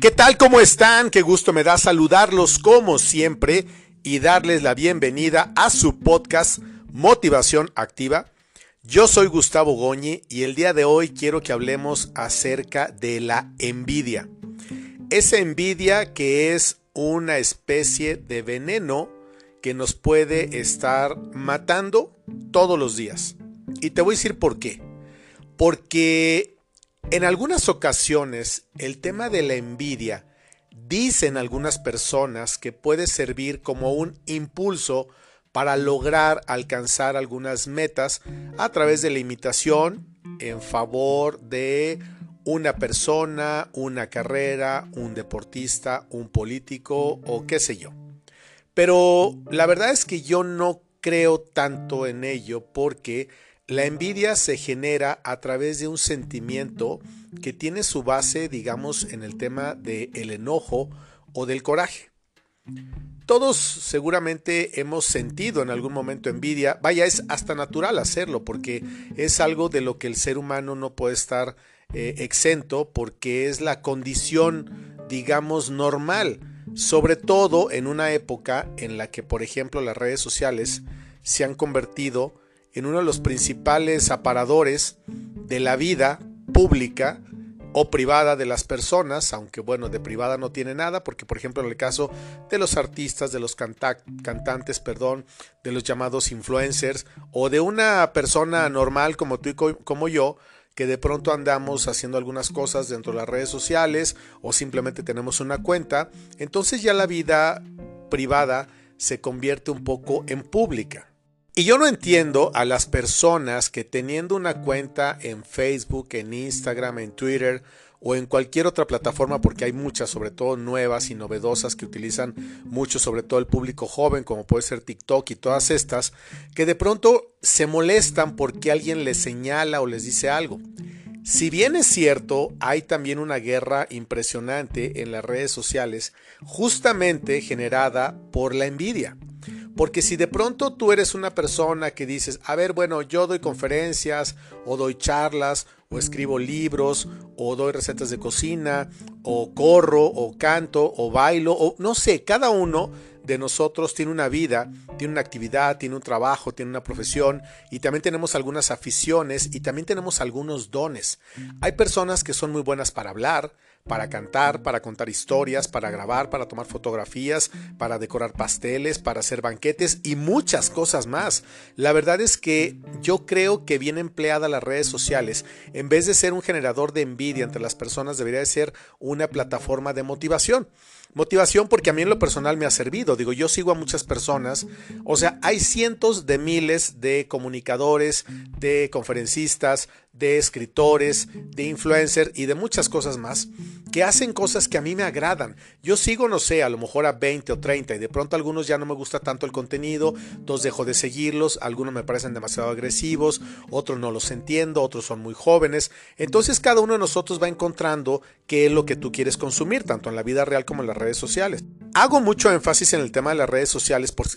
¿Qué tal? ¿Cómo están? Qué gusto me da saludarlos como siempre y darles la bienvenida a su podcast Motivación Activa. Yo soy Gustavo Goñi y el día de hoy quiero que hablemos acerca de la envidia. Esa envidia que es una especie de veneno que nos puede estar matando todos los días. Y te voy a decir por qué. Porque en algunas ocasiones, el tema de la envidia, dicen algunas personas que puede servir como un impulso para lograr alcanzar algunas metas a través de la imitación en favor de una persona, una carrera, un deportista, un político o qué sé yo. Pero la verdad es que yo no creo tanto en ello porque la envidia se genera a través de un sentimiento que tiene su base, digamos, en el tema del enojo o del coraje. Todos seguramente hemos sentido en algún momento envidia. Vaya, es hasta natural hacerlo porque es algo de lo que el ser humano no puede estar eh, exento porque es la condición, digamos, normal. Sobre todo en una época en la que, por ejemplo, las redes sociales se han convertido en uno de los principales aparadores de la vida pública o privada de las personas, aunque bueno, de privada no tiene nada, porque por ejemplo en el caso de los artistas, de los cantantes, perdón, de los llamados influencers, o de una persona normal como tú y como yo, que de pronto andamos haciendo algunas cosas dentro de las redes sociales o simplemente tenemos una cuenta, entonces ya la vida privada se convierte un poco en pública. Y yo no entiendo a las personas que teniendo una cuenta en Facebook, en Instagram, en Twitter o en cualquier otra plataforma, porque hay muchas, sobre todo nuevas y novedosas que utilizan mucho, sobre todo el público joven, como puede ser TikTok y todas estas, que de pronto se molestan porque alguien les señala o les dice algo. Si bien es cierto, hay también una guerra impresionante en las redes sociales, justamente generada por la envidia. Porque si de pronto tú eres una persona que dices, a ver, bueno, yo doy conferencias o doy charlas o escribo libros o doy recetas de cocina o corro o canto o bailo o no sé, cada uno de nosotros tiene una vida, tiene una actividad, tiene un trabajo, tiene una profesión y también tenemos algunas aficiones y también tenemos algunos dones. Hay personas que son muy buenas para hablar, para cantar, para contar historias, para grabar, para tomar fotografías, para decorar pasteles, para hacer banquetes y muchas cosas más. La verdad es que yo creo que bien empleada las redes sociales, en vez de ser un generador de envidia entre las personas, debería de ser una plataforma de motivación. Motivación porque a mí en lo personal me ha servido. Digo, yo sigo a muchas personas. O sea, hay cientos de miles de comunicadores, de conferencistas, de escritores, de influencers y de muchas cosas más que hacen cosas que a mí me agradan. Yo sigo, no sé, a lo mejor a 20 o 30 y de pronto algunos ya no me gusta tanto el contenido, entonces dejo de seguirlos, algunos me parecen demasiado agresivos, otros no los entiendo, otros son muy jóvenes. Entonces cada uno de nosotros va encontrando qué es lo que tú quieres consumir, tanto en la vida real como en las redes sociales. Hago mucho énfasis en el tema de las redes sociales porque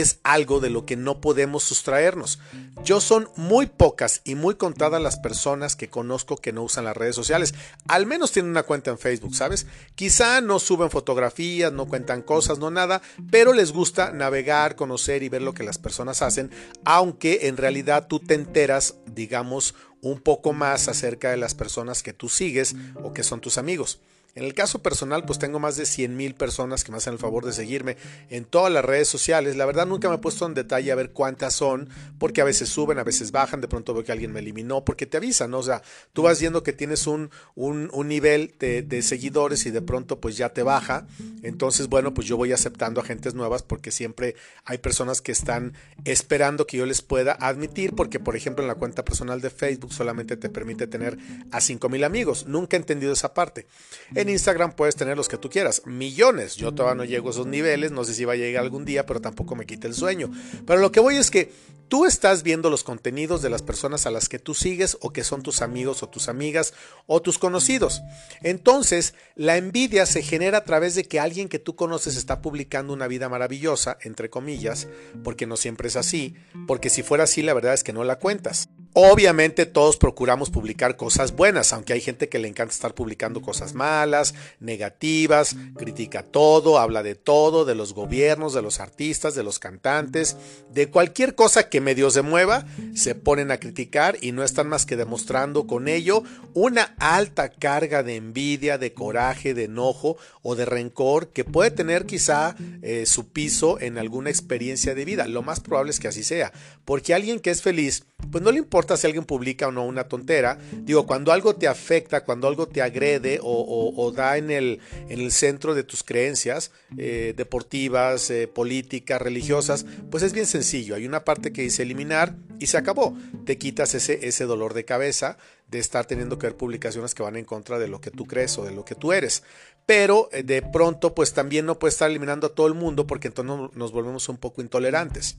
es algo de lo que no podemos sustraernos. Yo son muy pocas y muy contadas las personas que conozco que no usan las redes sociales. Al menos tienen una cuenta en Facebook, ¿sabes? Quizá no suben fotografías, no cuentan cosas, no nada, pero les gusta navegar, conocer y ver lo que las personas hacen, aunque en realidad tú te enteras, digamos, un poco más acerca de las personas que tú sigues o que son tus amigos. En el caso personal, pues tengo más de 100 mil personas que me hacen el favor de seguirme en todas las redes sociales. La verdad nunca me he puesto en detalle a ver cuántas son, porque a veces suben, a veces bajan, de pronto veo que alguien me eliminó, porque te avisan, ¿no? O sea, tú vas viendo que tienes un, un, nivel de, de, seguidores y de pronto pues ya te baja. Entonces, bueno, pues yo voy aceptando a gentes nuevas porque siempre hay personas que están esperando que yo les pueda admitir, porque por ejemplo en la cuenta personal de Facebook solamente te permite tener a 5 mil amigos. Nunca he entendido esa parte. En Instagram puedes tener los que tú quieras, millones. Yo todavía no llego a esos niveles, no sé si va a llegar algún día, pero tampoco me quita el sueño. Pero lo que voy es que tú estás viendo los contenidos de las personas a las que tú sigues o que son tus amigos o tus amigas o tus conocidos. Entonces, la envidia se genera a través de que alguien que tú conoces está publicando una vida maravillosa, entre comillas, porque no siempre es así, porque si fuera así, la verdad es que no la cuentas. Obviamente todos procuramos publicar cosas buenas, aunque hay gente que le encanta estar publicando cosas malas, negativas, critica todo, habla de todo, de los gobiernos, de los artistas, de los cantantes, de cualquier cosa que medio se mueva, se ponen a criticar y no están más que demostrando con ello una alta carga de envidia, de coraje, de enojo o de rencor que puede tener quizá eh, su piso en alguna experiencia de vida. Lo más probable es que así sea, porque alguien que es feliz, pues no le importa si alguien publica o no una tontera. Digo, cuando algo te afecta, cuando algo te agrede o, da en el, en el, centro de tus creencias eh, deportivas, eh, políticas, religiosas, pues es bien sencillo. Hay una parte que dice eliminar y se acabó. Te quitas ese, ese dolor de cabeza de estar teniendo que ver publicaciones que van en contra de lo que tú crees o de lo que tú eres. Pero eh, de pronto, pues también no puedes estar eliminando a todo el mundo porque entonces nos volvemos un poco intolerantes.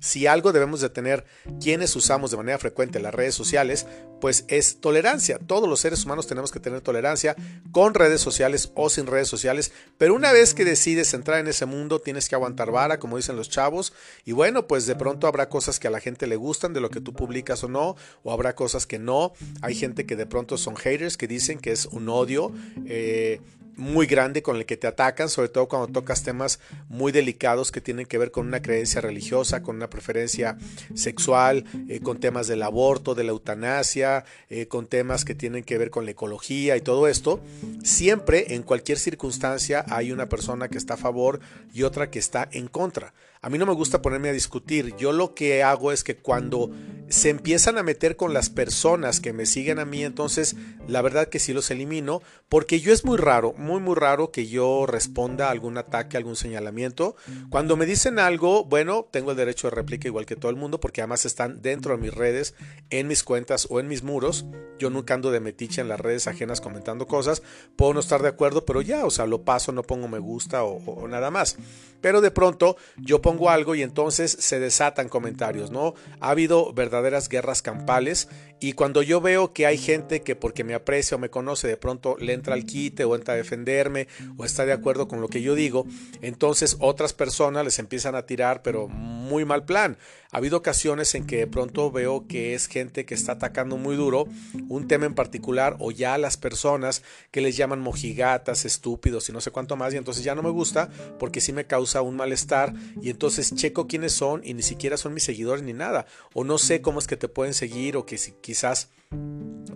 Si algo debemos de tener quienes usamos de manera frecuente las redes sociales, pues es tolerancia. Todos los seres humanos tenemos que tener tolerancia con redes sociales o sin redes sociales, pero una vez que decides entrar en ese mundo tienes que aguantar vara, como dicen los chavos, y bueno, pues de pronto habrá cosas que a la gente le gustan de lo que tú publicas o no, o habrá cosas que no. Hay gente que de pronto son haters que dicen que es un odio. Eh, muy grande con el que te atacan, sobre todo cuando tocas temas muy delicados que tienen que ver con una creencia religiosa, con una preferencia sexual, eh, con temas del aborto, de la eutanasia, eh, con temas que tienen que ver con la ecología y todo esto. Siempre, en cualquier circunstancia, hay una persona que está a favor y otra que está en contra. A mí no me gusta ponerme a discutir. Yo lo que hago es que cuando se empiezan a meter con las personas que me siguen a mí, entonces la verdad que sí los elimino, porque yo es muy raro, muy muy raro que yo responda a algún ataque, algún señalamiento. Cuando me dicen algo, bueno, tengo el derecho de réplica igual que todo el mundo, porque además están dentro de mis redes, en mis cuentas o en mis muros. Yo nunca ando de metiche en las redes ajenas comentando cosas. Puedo no estar de acuerdo, pero ya, o sea, lo paso, no pongo me gusta o, o nada más. Pero de pronto yo pongo algo y entonces se desatan comentarios, ¿no? Ha habido verdaderas guerras campales y cuando yo veo que hay gente que porque me aprecia o me conoce de pronto le entra al quite o entra a defenderme o está de acuerdo con lo que yo digo, entonces otras personas les empiezan a tirar pero muy mal plan. Ha habido ocasiones en que de pronto veo que es gente que está atacando muy duro un tema en particular o ya las personas que les llaman mojigatas, estúpidos y no sé cuánto más y entonces ya no me gusta porque sí me causa un malestar y entonces checo quiénes son y ni siquiera son mis seguidores ni nada o no sé cómo es que te pueden seguir o que si quizás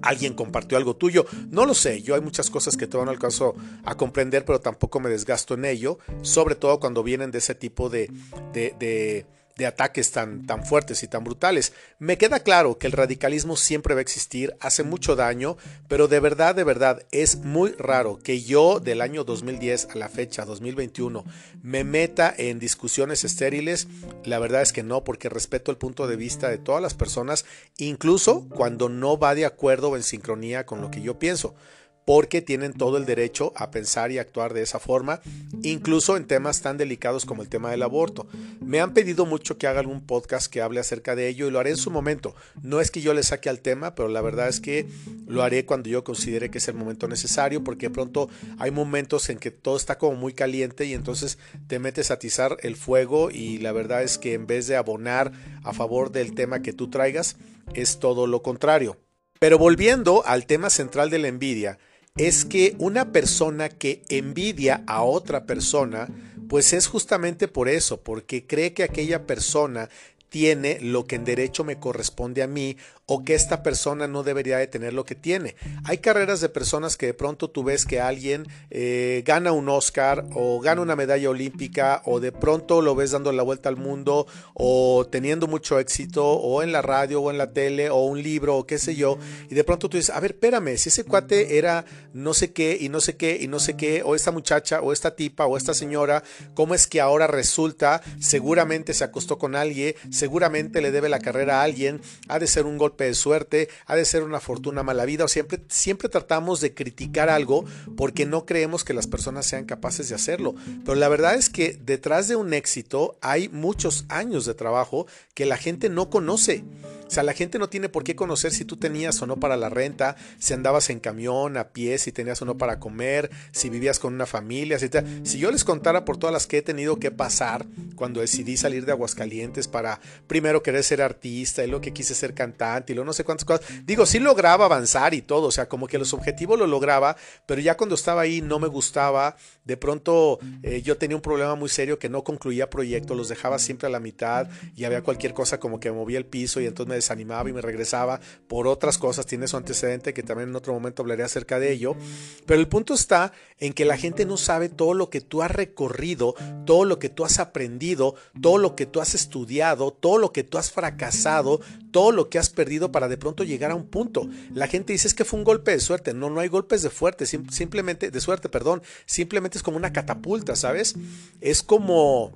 alguien compartió algo tuyo. No lo sé, yo hay muchas cosas que todavía no alcanzo a comprender, pero tampoco me desgasto en ello, sobre todo cuando vienen de ese tipo de, de, de de ataques tan, tan fuertes y tan brutales. Me queda claro que el radicalismo siempre va a existir, hace mucho daño, pero de verdad, de verdad, es muy raro que yo del año 2010 a la fecha 2021 me meta en discusiones estériles. La verdad es que no, porque respeto el punto de vista de todas las personas, incluso cuando no va de acuerdo o en sincronía con lo que yo pienso porque tienen todo el derecho a pensar y actuar de esa forma, incluso en temas tan delicados como el tema del aborto. Me han pedido mucho que haga algún podcast que hable acerca de ello y lo haré en su momento. No es que yo le saque al tema, pero la verdad es que lo haré cuando yo considere que es el momento necesario, porque de pronto hay momentos en que todo está como muy caliente y entonces te metes a atizar el fuego y la verdad es que en vez de abonar a favor del tema que tú traigas, es todo lo contrario. Pero volviendo al tema central de la envidia, es que una persona que envidia a otra persona, pues es justamente por eso, porque cree que aquella persona tiene lo que en derecho me corresponde a mí o que esta persona no debería de tener lo que tiene. Hay carreras de personas que de pronto tú ves que alguien eh, gana un Oscar o gana una medalla olímpica o de pronto lo ves dando la vuelta al mundo o teniendo mucho éxito o en la radio o en la tele o un libro o qué sé yo y de pronto tú dices, a ver, espérame, si ese cuate era no sé qué y no sé qué y no sé qué o esta muchacha o esta tipa o esta señora, ¿cómo es que ahora resulta seguramente se acostó con alguien, seguramente le debe la carrera a alguien, ha de ser un golpe de suerte, ha de ser una fortuna mala vida, o siempre, siempre tratamos de criticar algo porque no creemos que las personas sean capaces de hacerlo. Pero la verdad es que detrás de un éxito hay muchos años de trabajo que la gente no conoce. O sea, la gente no tiene por qué conocer si tú tenías o no para la renta, si andabas en camión, a pie, si tenías o no para comer, si vivías con una familia, Si yo les contara por todas las que he tenido que pasar cuando decidí salir de Aguascalientes para primero querer ser artista y luego que quise ser cantante y luego no sé cuántas cosas. Digo, sí lograba avanzar y todo, o sea, como que los objetivos lo lograba, pero ya cuando estaba ahí no me gustaba. De pronto eh, yo tenía un problema muy serio que no concluía proyectos, los dejaba siempre a la mitad y había cualquier cosa como que movía el piso y entonces me desanimaba y me regresaba por otras cosas. Tiene su antecedente que también en otro momento hablaré acerca de ello. Pero el punto está en que la gente no sabe todo lo que tú has recorrido, todo lo que tú has aprendido, todo lo que tú has estudiado, todo lo que tú has fracasado, todo lo que has perdido para de pronto llegar a un punto. La gente dice es que fue un golpe de suerte. No, no hay golpes de fuerte, simplemente de suerte, perdón. Simplemente es como una catapulta, ¿sabes? Es como,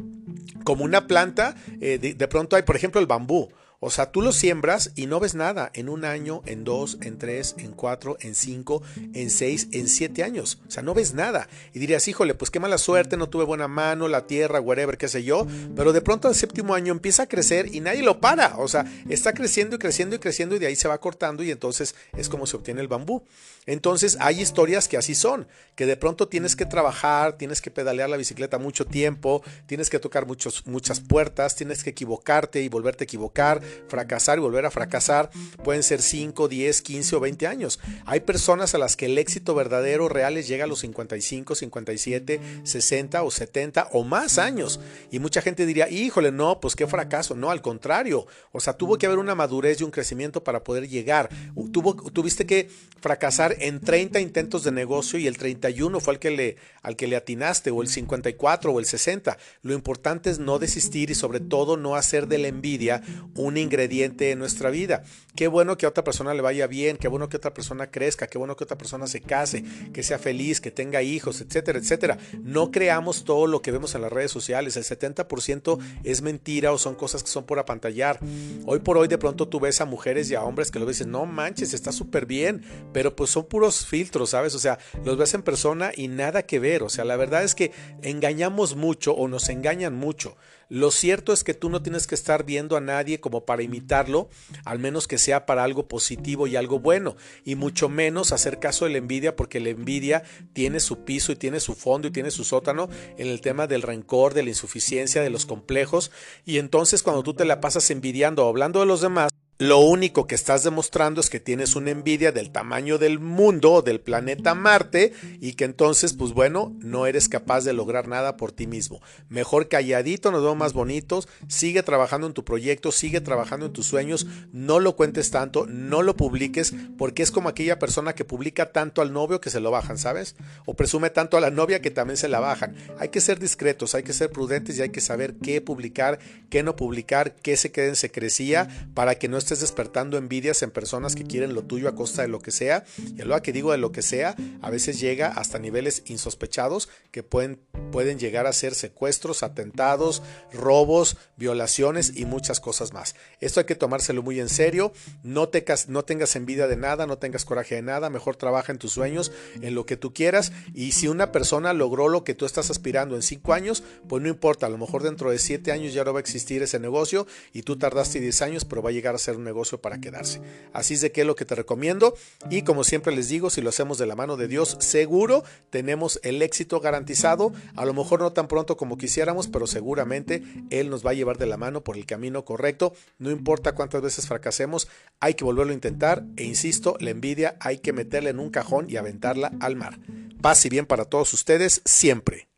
como una planta. Eh, de pronto hay, por ejemplo, el bambú. O sea, tú lo siembras y no ves nada en un año, en dos, en tres, en cuatro, en cinco, en seis, en siete años. O sea, no ves nada. Y dirías, híjole, pues qué mala suerte, no tuve buena mano, la tierra, whatever, qué sé yo. Pero de pronto al séptimo año empieza a crecer y nadie lo para. O sea, está creciendo y creciendo y creciendo y de ahí se va cortando y entonces es como se obtiene el bambú. Entonces hay historias que así son, que de pronto tienes que trabajar, tienes que pedalear la bicicleta mucho tiempo, tienes que tocar muchos, muchas puertas, tienes que equivocarte y volverte a equivocar fracasar y volver a fracasar pueden ser 5, 10, 15 o 20 años. Hay personas a las que el éxito verdadero real les llega a los 55, 57, 60 o 70 o más años. Y mucha gente diría, híjole, no, pues qué fracaso. No, al contrario. O sea, tuvo que haber una madurez y un crecimiento para poder llegar. Tuvo, tuviste que fracasar en 30 intentos de negocio y el 31 fue al que le, al que le atinaste, o el 54 o el 60. Lo importante es no desistir y sobre todo no hacer de la envidia un ingrediente en nuestra vida. Qué bueno que a otra persona le vaya bien, qué bueno que otra persona crezca, qué bueno que otra persona se case, que sea feliz, que tenga hijos, etcétera, etcétera. No creamos todo lo que vemos en las redes sociales. El 70% es mentira o son cosas que son por apantallar. Hoy por hoy de pronto tú ves a mujeres y a hombres que lo dicen, no manches, está súper bien, pero pues son puros filtros, ¿sabes? O sea, los ves en persona y nada que ver. O sea, la verdad es que engañamos mucho o nos engañan mucho. Lo cierto es que tú no tienes que estar viendo a nadie como para imitarlo, al menos que sea para algo positivo y algo bueno, y mucho menos hacer caso de la envidia, porque la envidia tiene su piso y tiene su fondo y tiene su sótano en el tema del rencor, de la insuficiencia, de los complejos, y entonces cuando tú te la pasas envidiando o hablando de los demás, lo único que estás demostrando es que tienes una envidia del tamaño del mundo, del planeta Marte, y que entonces, pues bueno, no eres capaz de lograr nada por ti mismo. Mejor calladito, nos vemos más bonitos, sigue trabajando en tu proyecto, sigue trabajando en tus sueños, no lo cuentes tanto, no lo publiques, porque es como aquella persona que publica tanto al novio que se lo bajan, ¿sabes? O presume tanto a la novia que también se la bajan. Hay que ser discretos, hay que ser prudentes y hay que saber qué publicar, qué no publicar, qué se quede en secrecía, para que no estés despertando envidias en personas que quieren lo tuyo a costa de lo que sea. Y a lo que digo de lo que sea, a veces llega hasta niveles insospechados que pueden, pueden llegar a ser secuestros, atentados, robos, violaciones y muchas cosas más. Esto hay que tomárselo muy en serio. No, no tengas envidia de nada, no tengas coraje de nada. Mejor trabaja en tus sueños, en lo que tú quieras. Y si una persona logró lo que tú estás aspirando en cinco años, pues no importa. A lo mejor dentro de siete años ya no va a existir ese negocio y tú tardaste 10 años, pero va a llegar a ser un negocio para quedarse. Así es de que es lo que te recomiendo y como siempre les digo, si lo hacemos de la mano de Dios, seguro tenemos el éxito garantizado, a lo mejor no tan pronto como quisiéramos, pero seguramente Él nos va a llevar de la mano por el camino correcto, no importa cuántas veces fracasemos, hay que volverlo a intentar e insisto, la envidia hay que meterla en un cajón y aventarla al mar. Paz y bien para todos ustedes siempre.